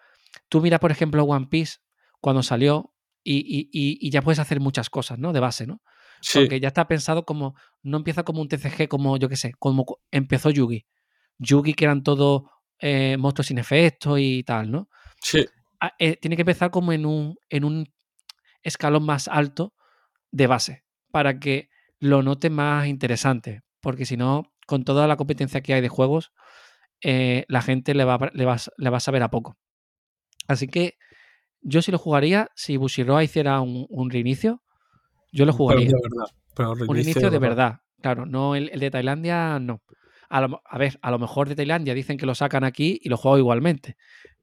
tú miras, por ejemplo, One Piece cuando salió y, y, y, ya puedes hacer muchas cosas, ¿no? De base, ¿no? Sí. Porque ya está pensado como, no empieza como un TCG como, yo qué sé, como empezó Yugi. Yugi que eran todos eh, monstruos sin efecto y tal, ¿no? Sí. Eh, tiene que empezar como en un, en un escalón más alto de base para que lo note más interesante. Porque si no, con toda la competencia que hay de juegos, eh, la gente le va, le, va, le va a saber a poco. Así que yo sí lo jugaría si Bushiroa hiciera un, un reinicio. Yo lo jugaría. Pero de verdad. Pero reinicio un inicio de verdad. verdad. Claro, no el, el, de Tailandia, no. A, lo, a, ver, a lo mejor de Tailandia dicen que lo sacan aquí y lo juego igualmente.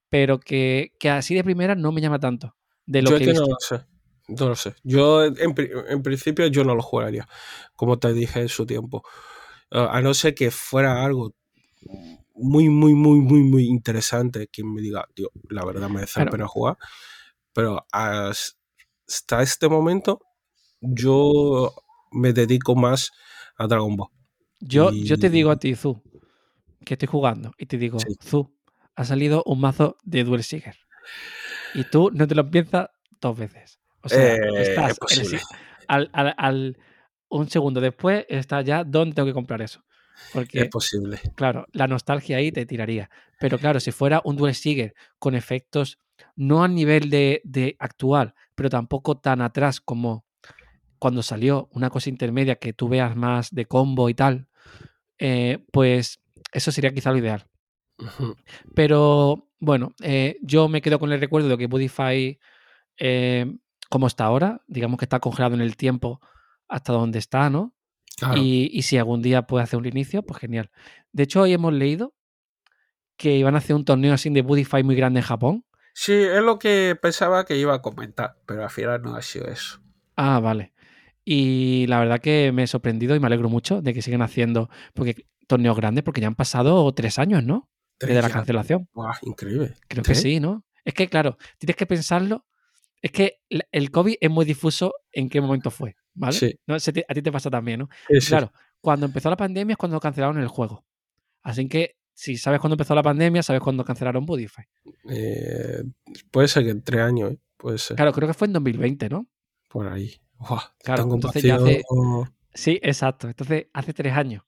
Pero que, que así de primera no me llama tanto. De lo yo que no lo sé. No lo sé. Yo, en, en, principio, yo no lo jugaría. Como te dije en su tiempo. Uh, a no ser que fuera algo muy, muy, muy, muy, muy interesante. Quien me diga, tío, la verdad merece la pena jugar. Pero hasta este momento, yo me dedico más a Dragon Ball. Yo, y... yo te digo a ti, Zu, que estoy jugando, y te digo, sí. Zu, ha salido un mazo de Duel Seeker. Y tú no te lo piensas dos veces. O sea, eh, estás el, al, al, al, un segundo después, estás ya, ¿dónde tengo que comprar eso? Porque, es posible. Claro, la nostalgia ahí te tiraría. Pero claro, si fuera un Duel Seeker con efectos no a nivel de, de, actual, pero tampoco tan atrás como cuando salió una cosa intermedia que tú veas más de combo y tal, eh, pues eso sería quizá lo ideal. Uh -huh. Pero bueno, eh, yo me quedo con el recuerdo de que Budify, eh, como está ahora, digamos que está congelado en el tiempo hasta donde está, ¿no? Claro. Y, y, si algún día puede hacer un inicio, pues genial. De hecho, hoy hemos leído que iban a hacer un torneo así de Budify muy grande en Japón. Sí, es lo que pensaba que iba a comentar, pero al final no ha sido eso. Ah, vale. Y la verdad que me he sorprendido y me alegro mucho de que sigan haciendo porque torneos grandes, porque ya han pasado tres años, ¿no? Desde la cancelación. Wow, increíble. Creo que sí, ¿no? Es que, claro, tienes que pensarlo. Es que el COVID es muy difuso en qué momento fue, ¿vale? Sí. ¿No? A ti te pasa también, ¿no? Sí, sí. Claro, cuando empezó la pandemia es cuando cancelaron el juego. Así que si sabes cuándo empezó la pandemia, sabes cuándo cancelaron Budify. Eh, puede ser que en tres años, ¿eh? puede ser. Claro, creo que fue en 2020, ¿no? Por ahí. Wow, claro, entonces ya hace... Sí, exacto. Entonces, hace tres años.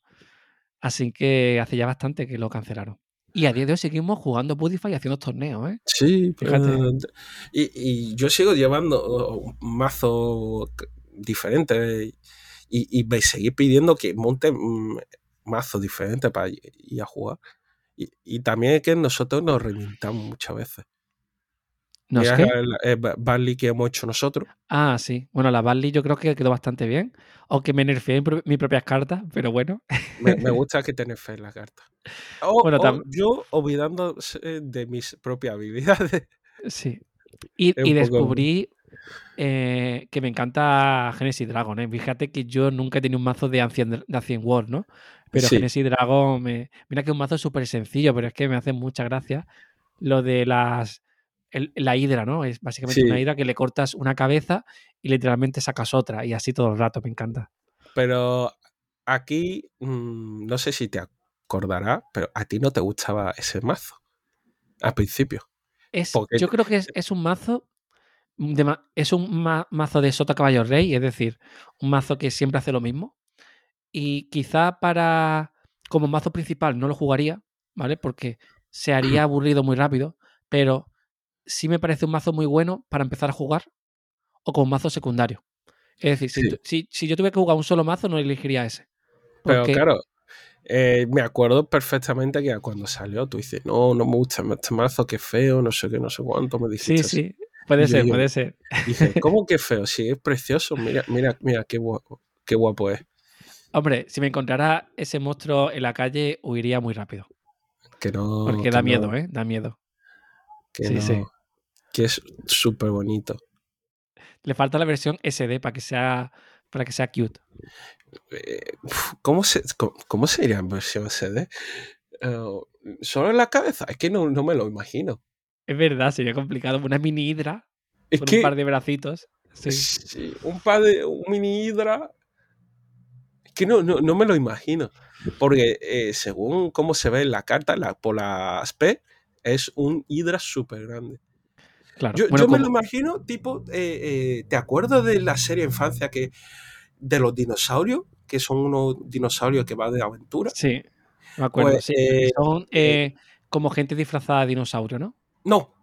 Así que hace ya bastante que lo cancelaron. Y a día de hoy seguimos jugando Budify y haciendo torneos, ¿eh? Sí, fíjate. Y, y, yo sigo llevando un mazo diferente y, y me seguí pidiendo que monte mazo diferente para ir a jugar. Y, y, también es que nosotros nos reinventamos muchas veces. ¿No es el Barley que hemos hecho nosotros. Ah, sí. Bueno, la Barley yo creo que quedó bastante bien. Aunque me nerfeé en mis propias cartas, pero bueno. Me, me gusta que te nerfees la carta. O, bueno, o yo olvidando de mis propias habilidades. Sí. Y, y descubrí eh, que me encanta Genesis Dragon. ¿eh? Fíjate que yo nunca he tenido un mazo de Ancient, de Ancient War, ¿no? Pero sí. Genesis Dragon, me... mira que es un mazo súper sencillo, pero es que me hace mucha gracia lo de las el, la hidra, ¿no? Es básicamente sí. una hidra que le cortas una cabeza y literalmente sacas otra y así todo el rato, me encanta. Pero aquí, mmm, no sé si te acordarás, pero a ti no te gustaba ese mazo al principio. Es, Porque- yo creo que es, es un mazo. de es un ma- mazo de Sota Caballo Rey, es decir, un mazo que siempre hace lo mismo. Y quizá para. Como mazo principal no lo jugaría, ¿vale? Porque se haría aburrido muy rápido. Pero sí me parece un mazo muy bueno para empezar a jugar o como mazo secundario. Es decir, si, Sí. si, si yo tuviera que jugar un solo mazo, no elegiría ese. Pero claro, eh, me acuerdo perfectamente que cuando salió tú dices, no, no me gusta este mazo, qué feo, no sé qué, no sé cuánto, me dijiste. Sí, así. sí, puede ser, digo, puede ser. Y dices, ¿cómo que feo? Sí, es precioso, mira, mira, mira, qué guapo, qué guapo es. Hombre, si me encontrara ese monstruo en la calle, huiría muy rápido. Que no. Porque que da no, miedo, ¿eh? Da miedo. Que Sí, no, sí. Que es súper bonito. Le falta la versión SD para que sea, para que sea cute. Eh, ¿Cómo, se, cómo, sería en versión SD? Eh, Solo en la cabeza, es que no, no me lo imagino. Es verdad, sería complicado. Una mini hidra Es con que un par de bracitos. Sí. sí, un par de. un mini hidra. Es que no, no, no me lo imagino. Porque eh, según cómo se ve en la carta, la, por la aspect, es un hidra súper grande. Claro. Yo, Bueno, yo me lo imagino, tipo, eh, eh, ¿te acuerdas de la serie de infancia que de los dinosaurios? Que son unos dinosaurios que van de aventura. Sí, me acuerdo. Pues, sí. eh, Son como gente disfrazada de dinosaurio, ¿no? No,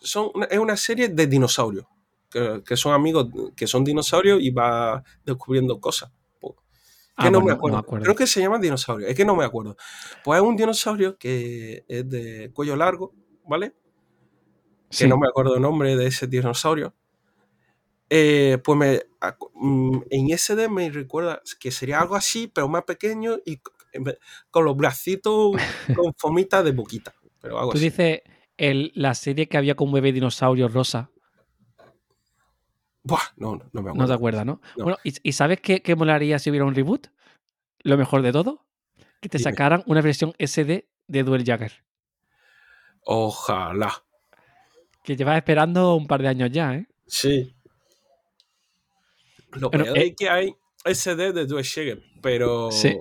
son, es una serie de dinosaurios. Que, que son amigos, que son dinosaurios y va descubriendo cosas. Que Ah, no, me no- me acuerdo. Creo que se llaman dinosaurios. Es que no me acuerdo. Pues es un dinosaurio que es de cuello largo, ¿vale? Que no me acuerdo el nombre de ese dinosaurio. Eh, pues me, mm, en SD me recuerda que sería algo así, pero más pequeño y con los bracitos con fomita de boquita. Pero algo Tú así. dices el, la serie que había con un bebé dinosaurio rosa. Buah, no, no, no me No acuerdo. te acuerdas, ¿no? No. Bueno, ¿y, y sabes qué, qué molaría si hubiera un reboot? Lo mejor de todo, que te Dime. sacaran una versión SD de Duel Jagger. Ojalá. Que llevas esperando un par de años ya, ¿eh? Sí. Lo Bueno, peor eh, es que hay SD de Due Jagger, pero Sí.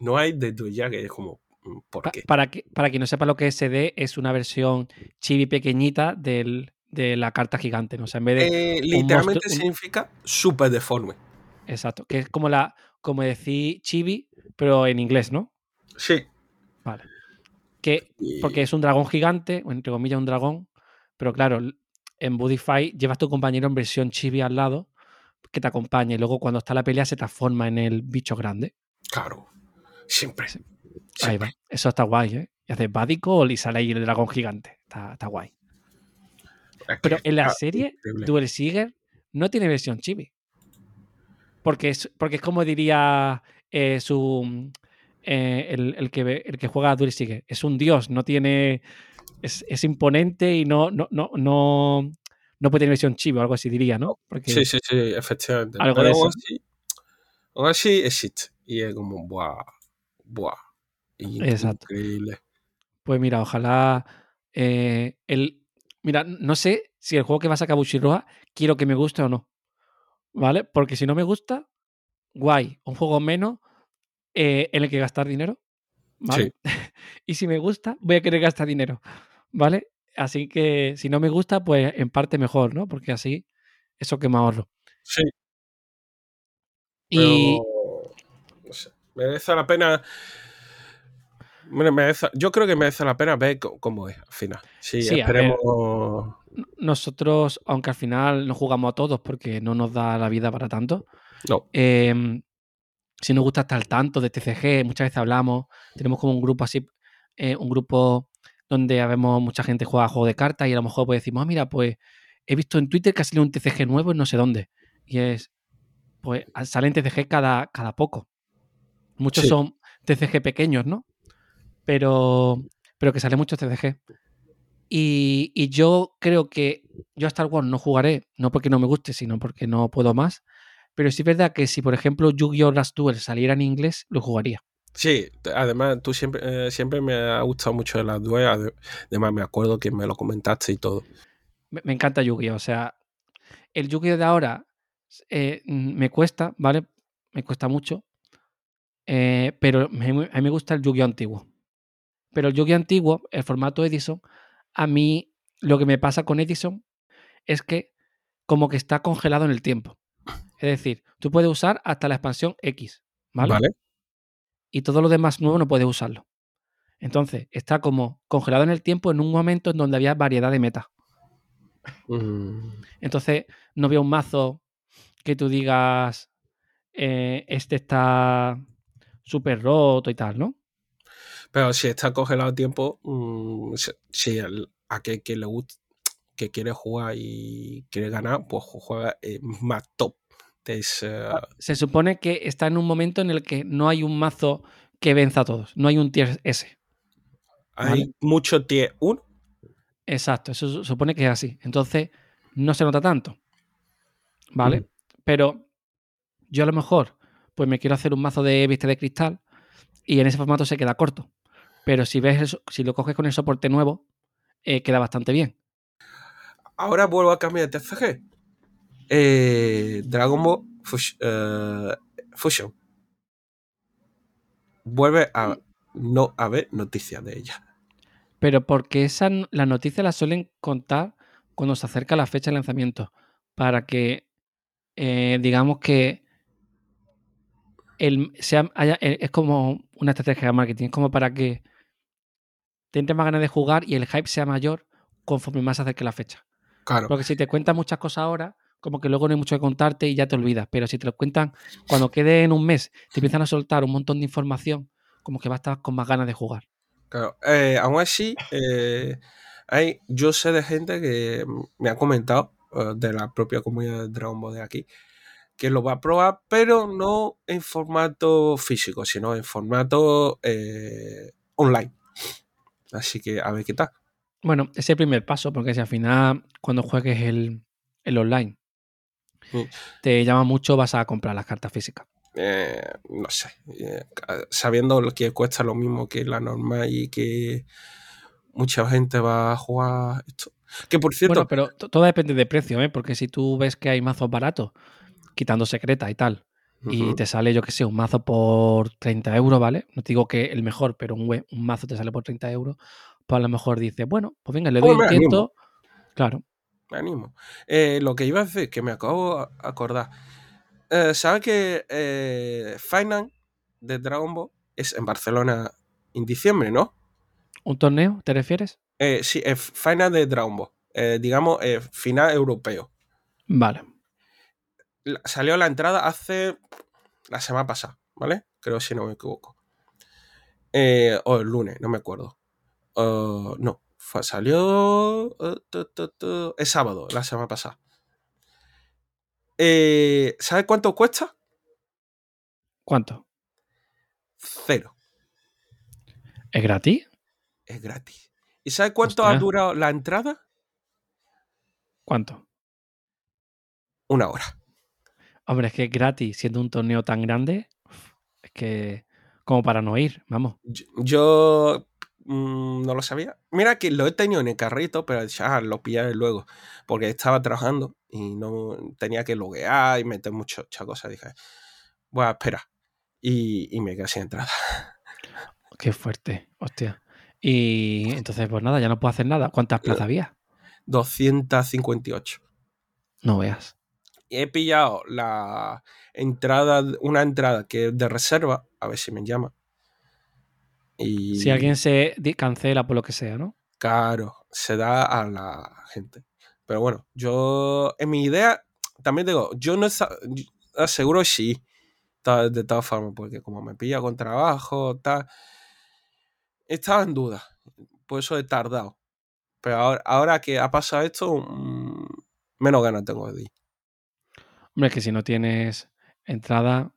no hay de Due Jagger. Es como, mm, ¿por Pa- qué? para, que, para quien no sepa lo que es SD, es una versión chibi pequeñita del, de la carta gigante, ¿no? O sea, en vez de. Eh, literalmente monstruo- un- significa súper deforme. Exacto. Que es como la. Como decir chibi, pero en inglés, ¿no? Sí. Vale. Que, Y- porque es un dragón gigante, o entre comillas un dragón, pero claro, en Budify llevas tu compañero en versión chibi al lado que te acompaña y luego cuando está la pelea se transforma en el bicho grande. Claro. Siempre. Sí. Ahí siempre. va. Eso está guay, ¿eh? Y haces Badico y sale ahí el dragón gigante. Está, está guay. Es Pero en la serie, increíble. Duel Seeger no tiene versión chibi. Porque es, porque es como diría eh, su mm, eh, el, el que, el que juega a Duel Seeger. Es un dios, no tiene. Es, es imponente y no, no, no, no, no puede tener versión chibi o algo así, diría, ¿no? Porque Sí, sí, sí, efectivamente. Algo Pero de eso. así, aún así existe. Y es como, buah, buah. Exacto. Increíble. Pues mira, ojalá. eh, el, mira, no sé si el juego que va a sacar Bushiroa quiero que me guste o no. ¿Vale? Porque si no me gusta, guay. Un juego menos eh, en el que gastar dinero. ¿Vale? y si me gusta, voy a querer gastar dinero. ¿Vale? Así que si no me gusta, pues en parte mejor, ¿no? Porque así, eso que me ahorro. Sí, Y pero. No sé. Merece la pena. Mira, merece- yo creo que merece la pena ver cómo es al final. Sí, Sí, a ver. esperemos. nosotros, aunque al final no jugamos a todos porque no nos da la vida para tanto, No, Em, si nos gusta estar al tanto de TCG, muchas veces hablamos, tenemos como un grupo así, eh, un grupo donde vemos mucha gente juega juego de cartas y a lo mejor pues decimos, ah, mira, pues he visto en Twitter que ha salido un TCG nuevo en no sé dónde. Y es, pues salen TCG cada, cada poco. Muchos Sí. son TCG pequeños, ¿no? Pero, pero que salen muchos TCG. Y, y yo creo que yo a Star Wars no jugaré, no porque no me guste, sino porque no puedo más. Pero sí es verdad que si, por ejemplo, Yu-Gi-Oh! Last Duel saliera en inglés, lo jugaría. Sí, además tú siempre, eh, siempre me ha gustado mucho de las duelas. Además me acuerdo que me lo comentaste y todo. Me, me encanta Yu-Gi-Oh! O sea, el Yu-Gi-Oh! de ahora eh, me cuesta, ¿vale? Me cuesta mucho. eh, pero me- a mí me gusta el Yu-Gi-Oh! antiguo. Pero el Yu-Gi-Oh! antiguo, el formato Edison, a mí lo que me pasa con Edison es que como que está congelado en el tiempo. Es decir, tú puedes usar hasta la expansión X, ¿vale? ¿Vale? Y todo lo demás nuevo no puedes usarlo. Entonces, está como congelado en el tiempo en un momento en donde había variedad de metas. Mm, Entonces, no veo un mazo que tú digas, eh, este está súper roto y tal, ¿no? Pero si está congelado tiempo, mm, si- si el- a que, que le gusta, que quiere jugar y quiere ganar, pues juega eh, más top. De ese- Se supone que está en un momento en el que no hay un mazo que venza a todos. No hay un tier S. hay Vale. mucho tier 1. Exacto, eso se supone que es así. Entonces, no se nota tanto. ¿Vale? Pero yo a lo mejor, pues me quiero hacer un mazo de viste de cristal y en ese formato se queda corto. Pero si ves eso, si lo coges con el soporte nuevo, eh, queda bastante bien. Ahora vuelvo a cambiar de TCG. Eh, Dragon Ball Fush- eh, Fusion. Vuelve a no haber noticias de ella. Pero porque esa, n- las noticias las suelen contar cuando se acerca la fecha de lanzamiento. Para que, eh, digamos que el, sea, haya- eh, es como una estrategia de marketing. Es como para que tengas más ganas de jugar y el hype sea mayor conforme más se acerque la fecha. Claro, Porque si te cuentan muchas cosas ahora, como que luego no hay mucho que contarte y ya te olvidas. Pero si te lo cuentan cuando quede en un mes, te empiezan a soltar un montón de información, como que vas a estar con más ganas de jugar. claro. Eh, aún así, eh, hay, yo sé de gente que me ha comentado eh, de la propia comunidad de Dragon Ball de aquí que lo va a probar, pero no en formato físico, sino en formato eh, online. Así que a ver qué tal. Bueno, ese es el primer paso, porque si al final, cuando juegues el, el online, Te llama mucho, vas a comprar las cartas físicas. Eh, no sé, eh, sabiendo lo que cuesta lo mismo que la normal y que mucha gente va a jugar esto. Que por cierto, Bueno, pero to- todo depende de precio, ¿eh? Porque si tú ves que hay mazos baratos, quitando secreta y tal, y te sale, yo que sé, un mazo por 30 euros, ¿vale? No te digo que el mejor, pero un, we- un mazo te sale por 30 euros, pues a lo mejor dices, bueno, pues venga, le doy animo. tiento. Claro. Me animo. Eh, lo que iba a decir, que me acabo de acordar. Eh, ¿Sabes que eh, Final de Dragon Ball es en Barcelona en diciembre, no? ¿Un torneo, te refieres? Eh, sí, es Final de Dragon Ball. Digamos, final europeo. Vale. La- salió la entrada hace la semana pasada, ¿vale? Creo si no me equivoco. O el lunes, no me acuerdo. Uh, no, fue- salió uh, tu, tu, tu, el sábado, la semana pasada. Eh, ¿Sabes cuánto cuesta? ¿Cuánto? Cero. ¿Es gratis? Es gratis. ¿Y sabes cuánto ha durado la entrada? ¿Cuánto? Una hora. Hombre, es que es gratis, siendo un torneo tan grande, es que como para no ir, vamos. Yo, yo, mm, no lo sabía. Mira que lo he tenido en el carrito, pero ya lo pillaré luego. Porque estaba trabajando y no tenía que loguear y meter muchas cosas. Dije, voy a esperar. Y, y me quedé sin entrada. Qué fuerte, hostia. Y entonces, pues nada, ya no puedo hacer nada. ¿Cuántas plazas había? 258. No veas. He pillado la entrada, una entrada que es de reserva, a ver si me llama. Y Si alguien se cancela por lo que sea, ¿no? Claro, se da a la gente. Pero bueno, yo, en mi idea, también digo, yo no aseguro sí, de todas formas, porque como me pilla con trabajo, tal, estaba en duda, por eso he tardado. Pero ahora, ahora que ha pasado esto, mm, menos ganas tengo de ir. Hombre, es que si no tienes entrada,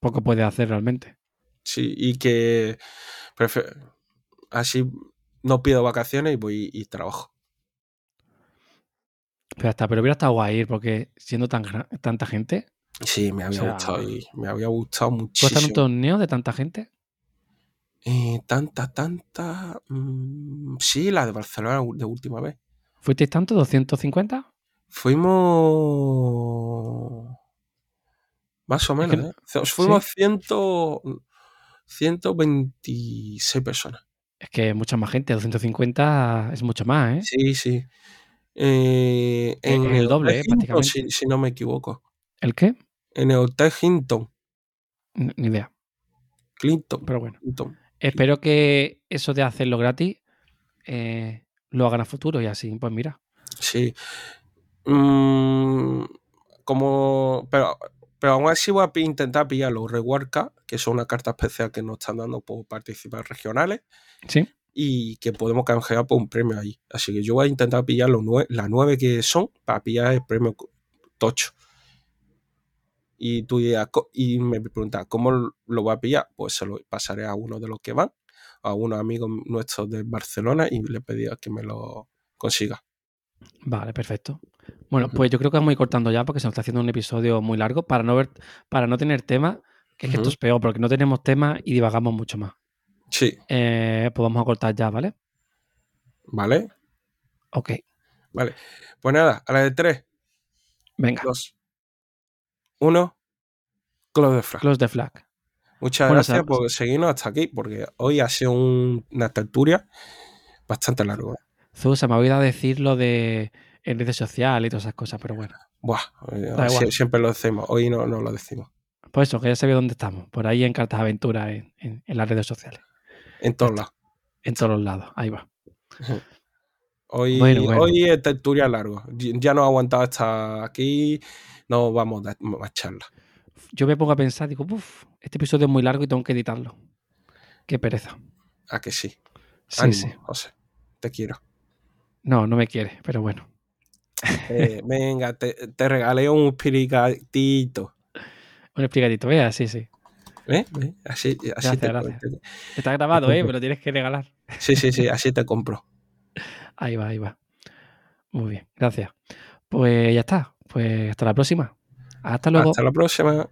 poco puedes hacer realmente. Sí, y que prefe- así no pido vacaciones y voy y trabajo. Pero hasta, pero hubiera estado guay ir, porque siendo tan tanta gente, Sí, me había sea, gustado ir, me había gustado ¿tú estás en un muchísimo. torneo de tanta gente? Eh, tanta, tanta. mm, sí, la de Barcelona de última vez. ¿Fuisteis tanto? ¿250? Fuimos. Más o Es que menos, no- ¿eh? Fu- ¿sí? Fuimos ciento, 126 personas. Es que mucha más gente, 250 es mucho más, ¿eh? Sí, sí. Eh, en el doble, ¿eh? Prácticamente. si, si no me equivoco. ¿El qué? En el Hotel Hinton. Ni idea. Clinton. Pero bueno. Clinton. Espero que eso de hacerlo gratis eh, lo hagan a futuro y así, pues mira. Sí. Mm, como. Pero, pero aún así voy a intentar pillar los Reward que son una carta especial que nos están dando por participar regionales Sí. y que podemos canjear por un premio ahí. Así que yo voy a intentar pillar los nue- las nueve que son para pillar el premio tocho. Y tú dirás, y me preguntas, ¿cómo lo voy a pillar? Pues se lo pasaré a uno de los que van, a unos amigos nuestros de Barcelona y le pedí a que me lo consiga. Vale, perfecto. Bueno, pues yo creo que vamos a ir cortando ya porque se nos está haciendo un episodio muy largo para no ver, para no tener tema, que es que esto es peor, porque no tenemos tema y divagamos mucho más. Sí, Eh, pues vamos a cortar ya, ¿vale? ¿vale? Ok, Vale. Pues nada, a la de 3, venga, 2, 1, Close the Flag. close the flag. Muchas gracias por seguirnos hasta aquí, porque hoy ha sido un- una tertulia bastante larga. Zu, se me ha olvidado decir lo de en redes sociales y todas esas cosas, pero bueno. Buah, eh, Da sie- igual. siempre lo decimos, hoy no, no lo decimos. Pues eso, que ya se ve dónde estamos, por ahí en Cartas Aventuras, en, en- en las redes sociales, En todos lados. en todos los lados, ahí va. Hoy, Bueno, bueno. hoy es tertulia largo. Ya no he aguantado hasta aquí, no vamos a más charlas. Yo me pongo a pensar, digo, uff, este episodio es muy largo y tengo que editarlo. Qué pereza. A que sí. Sí, Ánimo, sí. José. Te quiero. No, no me quiere, pero bueno. Eh, venga, te, te regalé un piricatito. Un explicadito, vea, sí, sí. ¿Eh? ¿Eh? Así, así Gracias, te, gracias. te- Está grabado, ¿eh? Me lo tienes que regalar. Sí, sí, sí, así te compro. Ahí va, ahí va. Muy bien, gracias. Pues ya está. Pues hasta la próxima. Hasta luego. Hasta la próxima.